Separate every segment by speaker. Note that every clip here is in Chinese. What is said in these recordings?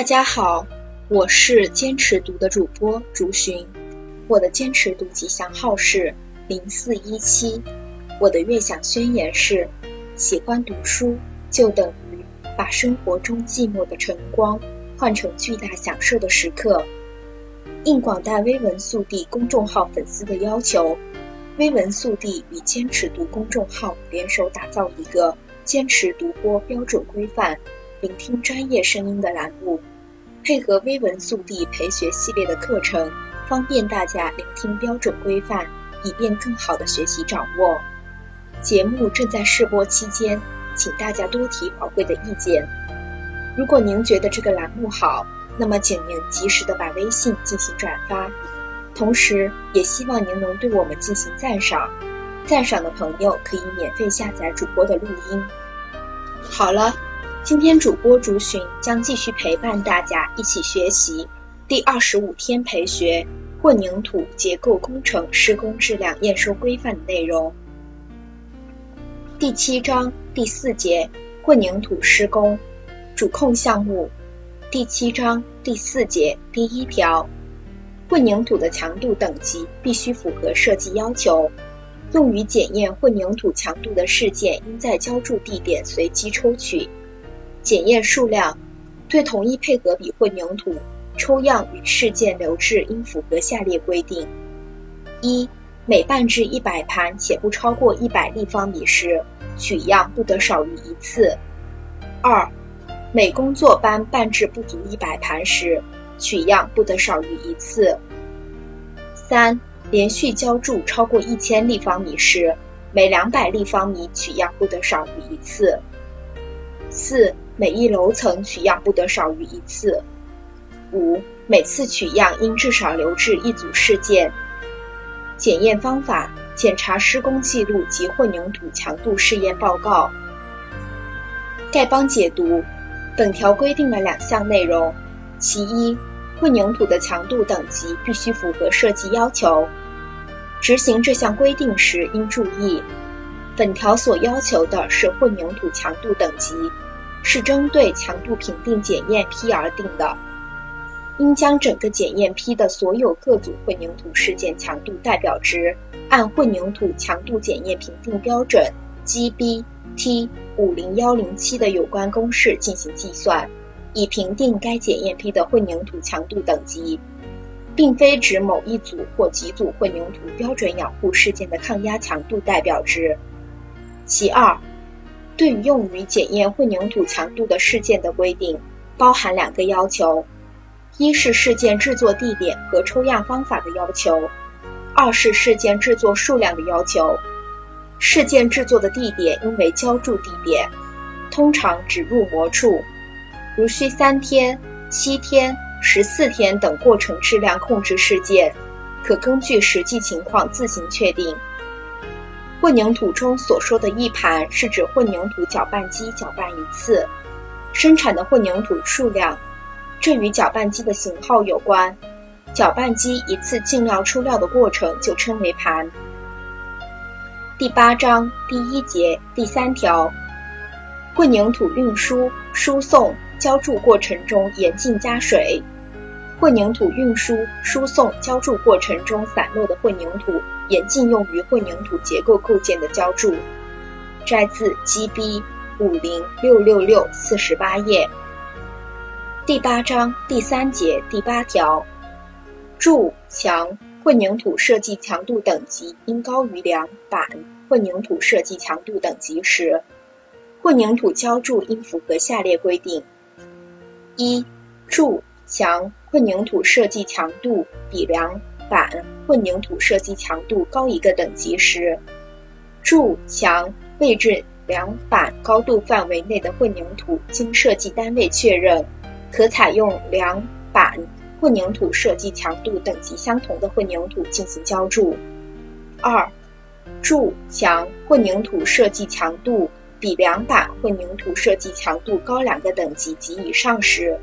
Speaker 1: 大家好，我是坚持读的主播竹寻，我的坚持读吉祥号是零四一七，我的悦享宣言是：喜欢读书就等于把生活中寂寞的晨光换成巨大享受的时刻。应广大微文速递公众号粉丝的要求，微文速递与坚持读公众号联手打造一个坚持读播标准规范。聆听专业声音的栏目，配合微文速递陪学系列的课程，方便大家聆听标准规范，以便更好的学习掌握。节目正在试播期间，请大家多提宝贵的意见。如果您觉得这个栏目好，那么请您及时的把微信进行转发，同时也希望您能对我们进行赞赏。赞赏的朋友可以免费下载主播的录音。好了。今天主播竹寻将继续陪伴大家一起学习第二十五天培学混凝土结构工程施工质量验收规范的内容。第七章第四节混凝土施工主控项目。第七章第四节第一条，混凝土的强度等级必须符合设计要求。用于检验混凝土强度的试件应在浇筑地点随机抽取。检验数量对同一配合比混凝土抽样与试件留置应符合下列规定：一、每拌制一百盘且不超过一百立方米时，取样不得少于一次；二、每工作班拌制不足一百盘时，取样不得少于一次；三、连续浇筑超过一千立方米时，每两百立方米取样不得少于一次；四。每一楼层取样不得少于一次。五、每次取样应至少留置一组试件。检验方法：检查施工记录及混凝土强度试验报告。丐帮解读：本条规定了两项内容。其一，混凝土的强度等级必须符合设计要求。执行这项规定时应注意，本条所要求的是混凝土强度等级。是针对强度评定检验批而定的，应将整个检验批的所有各组混凝土事件强度代表值，按混凝土强度检验评定标准 GB T 五零幺零七的有关公式进行计算，以评定该检验批的混凝土强度等级，并非指某一组或几组混凝土标准养护事件的抗压强度代表值。其二。对于用于检验混凝土强度的试件的规定，包含两个要求：一是试件制作地点和抽样方法的要求；二是试件制作数量的要求。试件制作的地点应为浇筑地点，通常指入模处。如需三天、七天、十四天等过程质量控制事件，可根据实际情况自行确定。混凝土中所说的一盘是指混凝土搅拌机搅拌一次生产的混凝土数量，这与搅拌机的型号有关。搅拌机一次进料出料的过程就称为盘。第八章第一节第三条，混凝土运输、输送、浇筑过程中严禁加水。混凝土运输、输送、浇筑过程中散落的混凝土，严禁用于混凝土结构构件的浇筑。摘自 GB 五零六六六四十八页。第八章第三节第八条，柱墙混凝土设计强度等级应高于梁板混凝土设计强度等级时，混凝土浇筑应符合下列规定：一、柱墙混凝土设计强度比梁板混凝土设计强度高一个等级时，柱墙位置梁板高度范围内的混凝土经设计单位确认，可采用梁板混凝土设计强度等级相同的混凝土进行浇筑。二、柱墙混凝土设计强度比梁板混凝土设计强度高两个等级及以上时。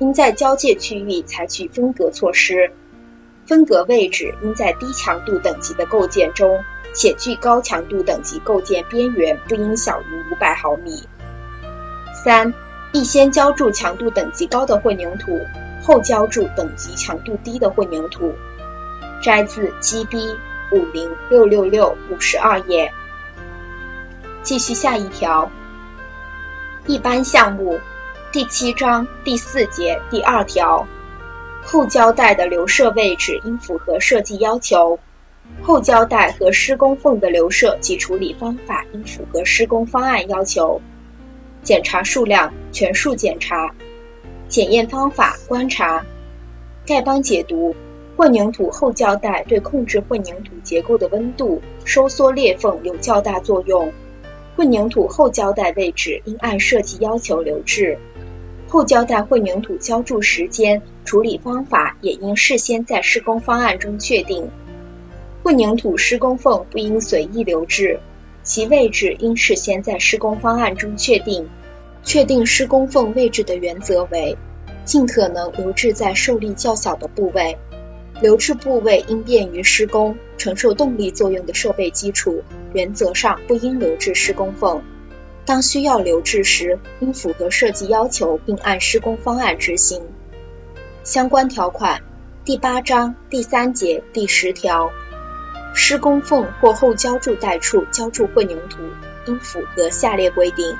Speaker 1: 应在交界区域采取分隔措施，分隔位置应在低强度等级的构件中，且距高强度等级构件边缘不应小于五百毫米。三、易先浇筑强度等级高的混凝土，后浇筑等级强度低的混凝土。摘自 GB 五零六六六五十二页。继续下一条，一般项目第七章第四节第二条，后胶带的留射位置应符合设计要求。后胶带和施工缝的留射及处理方法应符合施工方案要求。检查数量全数检查。检验方法观察。丐帮解读：混凝土后胶带对控制混凝土结构的温度、收缩裂缝有较大作用。混凝土后胶带位置应按设计要求留置。后浇带混凝土浇筑时间、处理方法也应事先在施工方案中确定。混凝土施工缝不应随意留置，其位置应事先在施工方案中确定。确定施工缝位置的原则为：尽可能留置在受力较小的部位，留置部位应便于施工、承受动力作用的设备基础，原则上不应留置施工缝。当需要留置时，应符合设计要求，并按施工方案执行。相关条款：第八章第三节第十条。施工缝或后浇筑带处浇筑混凝土，应符合下列规定：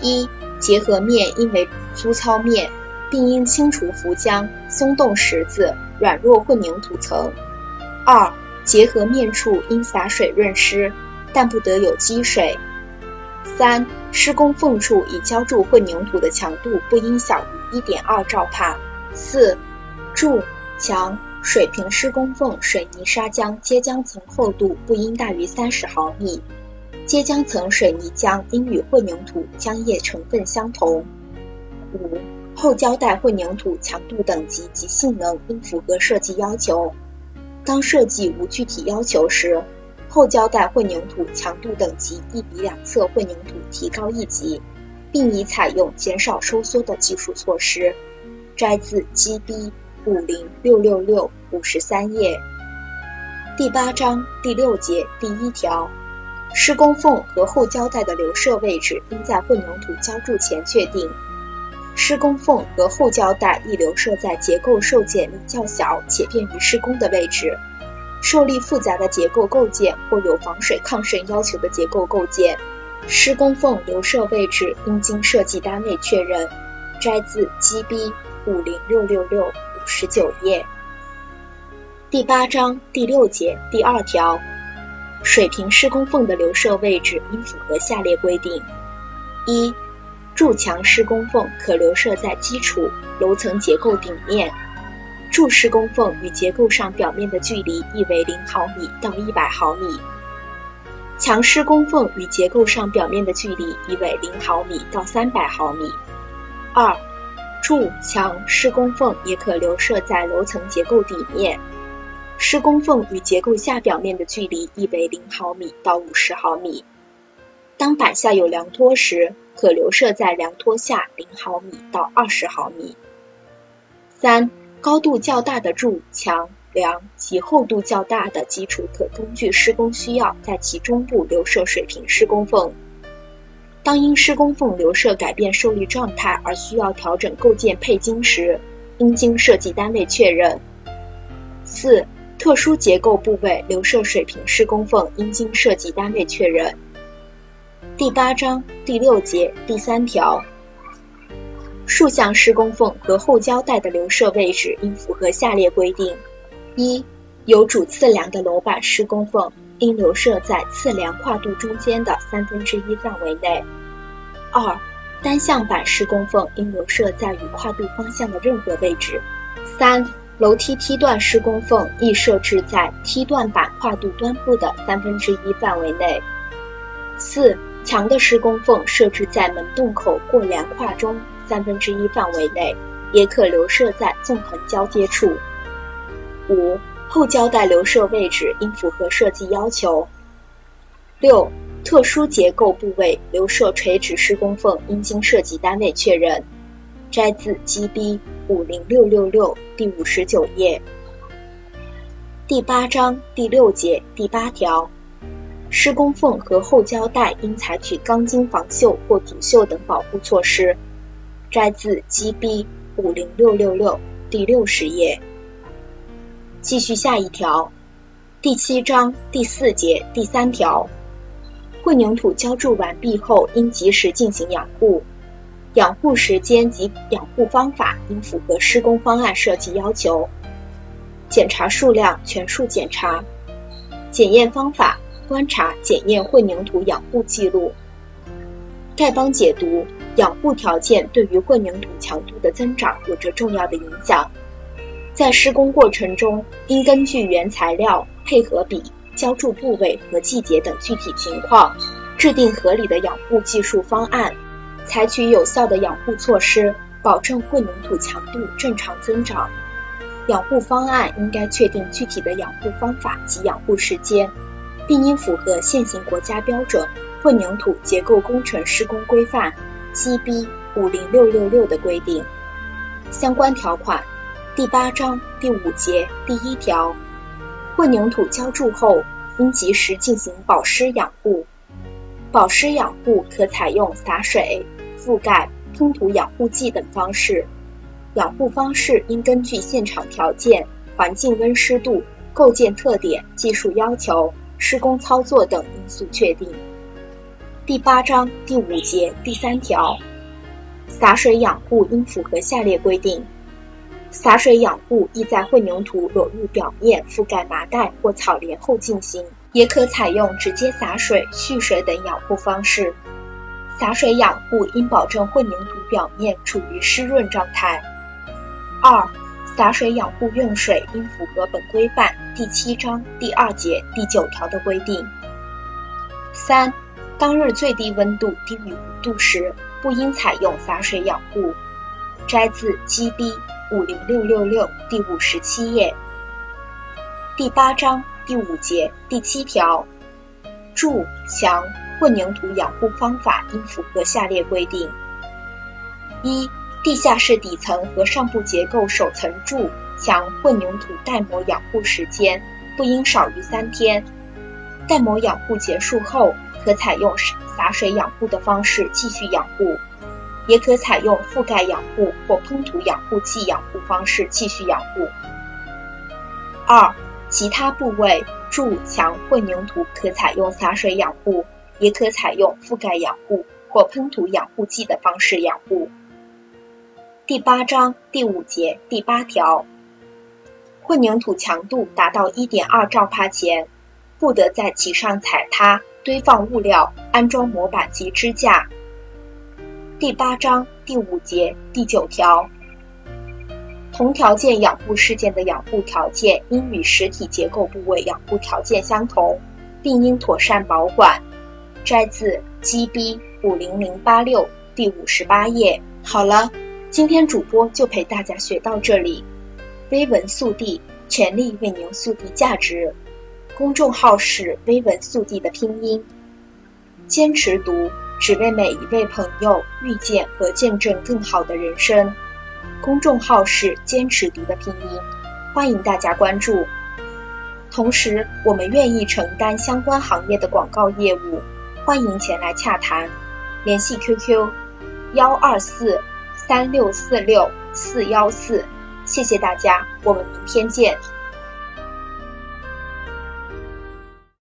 Speaker 1: 一、结合面应为粗糙面，并应清除浮浆、松动石子、软弱混凝土层；二、结合面处应洒水润湿，但不得有积水；三、施工缝处已浇筑混凝土的强度不应小于一点二兆帕；四、柱、墙。水平施工缝水泥砂浆接浆层厚度不应大于三十毫米，接浆层水泥浆应与混凝土浆液成分相同。五、后胶带混凝土强度等级及性能应符合设计要求。当设计无具体要求时，后胶带混凝土强度等级亦比两侧混凝土提高一级，并已采用减少收缩的技术措施。摘自 GB。五零六六六五十三页，第八章第六节第一条，施工缝和后胶带的留射位置应在混凝土浇筑前确定。施工缝和后胶带宜留设在结构受剪力较小且便于施工的位置。受力复杂的结构构件或有防水抗渗要求的结构构件，施工缝留设位置应经设计单位确认。摘自 GB 五零六六六五。十九页，第八章第六节第二条，水平施工缝的留设位置应符合下列规定：一、柱墙施工缝可留设在基础楼层结构顶面，柱施工缝与结构上表面的距离亦为零毫米到一百毫米；墙施工缝与结构上表面的距离亦为零毫米到三百毫米。二、柱墙施工缝也可留设在楼层结构底面，施工缝与结构下表面的距离亦为零毫米到五十毫米。当板下有梁托时，可留设在梁托下零毫米到二十毫米。三、高度较大的柱墙梁及厚度较大的基础，可根据施工需要，在其中部留设水平施工缝。当因施工缝留设改变受力状态而需要调整构件配筋时，应经设计单位确认。四、特殊结构部位留设水平施工缝应经设计单位确认。第八章第六节第三条，竖向施工缝和后胶带的留设位置应符合下列规定：一、有主次梁的楼板施工缝。应留设在次梁跨度中间的三分之一范围内。二、单向板施工缝应留设在与跨度方向的任何位置。三、楼梯梯段施工缝亦设置在梯段板跨度端部的三分之一范围内。四、墙的施工缝设置在门洞口过梁跨中三分之一范围内，也可留设在纵横交接处。五、后胶带留射位置应符合设计要求。六、特殊结构部位留设垂直施工缝应经设计单位确认。摘自 GB 五零六六六第五十九页。第八章第六节第八条，施工缝和后胶带应采取钢筋防锈或阻锈等保护措施，摘自 GB 五零六六六第六十页。继续下一条，第七章第四节第三条，混凝土浇筑完毕后应及时进行养护，养护时间及养护方法应符合施工方案设计要求。检查数量全数检查，检验方法观察检验混凝土养护记录。丐帮解读：养护条件对于混凝土强度的增长有着重要的影响。在施工过程中，应根据原材料、配合比、浇筑部位和季节等具体情况，制定合理的养护技术方案，采取有效的养护措施，保证混凝土强度正常增长。养护方案应该确定具体的养护方法及养护时间，并应符合现行国家标准。混凝土结构工程施工规范 GB 五零六六六的规定，相关条款第八章第五节第一条，混凝土浇筑后应及时进行保湿养护，保湿养护可采用洒水、覆盖、喷涂养护剂等方式，养护方式应根据现场条件、环境温湿度、构件特点、技术要求、施工操作等因素确定。第八章第五节第三条，洒水养护应符合下列规定：洒水养护宜在混凝土裸露表面覆盖麻袋或草帘后进行，也可采用直接洒水、蓄水等养护方式。洒水养护应保证混凝土表面处于湿润状态。二、洒水养护用水应符合本规范第七章第二节第九条的规定。三。当日最低温度低于五度时，不应采用洒水养护。摘自 GB 五零六六六第五十七页。第八章第五节第七条，柱墙混凝土养护方法应符合下列规定：一、地下室底层和上部结构首层柱墙混凝土耐磨养护时间不应少于三天。耐磨养护结束后。可采用洒水养护的方式继续养护，也可采用覆盖养护或喷涂养护剂养护方式继续养护。二、其他部位柱墙混凝土可采用洒水养护，也可采用覆盖养护或喷涂养护剂的方式养护。第八章第五节第八条，混凝土强度达到一点二兆帕前，不得在其上踩踏。堆放物料、安装模板及支架。第八章第五节第九条，同条件养护事件的养护条件应与实体结构部位养护条件相同，并应妥善保管。摘自 GB 五零零八六第五十八页。好了，今天主播就陪大家学到这里。微文速递，全力为您速递价值。公众号是微文速递的拼音，坚持读，只为每一位朋友遇见和见证更好的人生。公众号是坚持读的拼音，欢迎大家关注。同时，我们愿意承担相关行业的广告业务，欢迎前来洽谈。联系 QQ：幺二四三六四六四幺四。谢谢大家，我们明天见。